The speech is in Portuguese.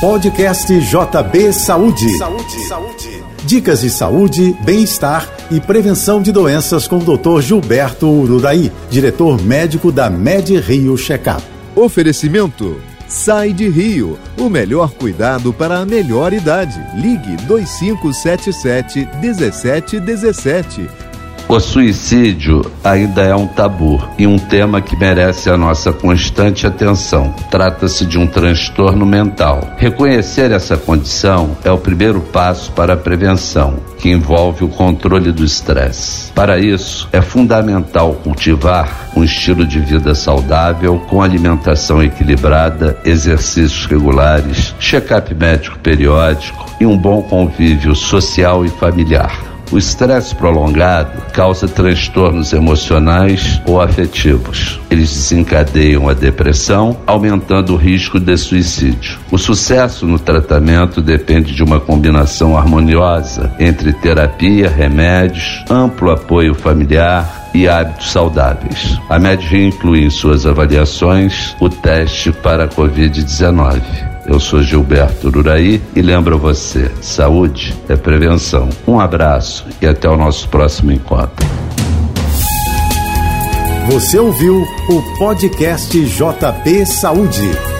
Podcast JB Saúde. Saúde. Saúde. Dicas de saúde, bem-estar e prevenção de doenças com o Dr. Gilberto Ururaí, diretor médico da Med Rio Checkup. Oferecimento Sai de Rio, o melhor cuidado para a melhor idade. Ligue 2577 1717 o suicídio ainda é um tabu e um tema que merece a nossa constante atenção. Trata-se de um transtorno mental. Reconhecer essa condição é o primeiro passo para a prevenção, que envolve o controle do estresse. Para isso, é fundamental cultivar um estilo de vida saudável, com alimentação equilibrada, exercícios regulares, check-up médico periódico e um bom convívio social e familiar. O estresse prolongado causa transtornos emocionais ou afetivos. Eles desencadeiam a depressão, aumentando o risco de suicídio. O sucesso no tratamento depende de uma combinação harmoniosa entre terapia, remédios, amplo apoio familiar, e hábitos saudáveis. A Medrin inclui em suas avaliações o teste para a Covid-19. Eu sou Gilberto Uraí e lembro você: saúde é prevenção. Um abraço e até o nosso próximo encontro. Você ouviu o podcast JP Saúde.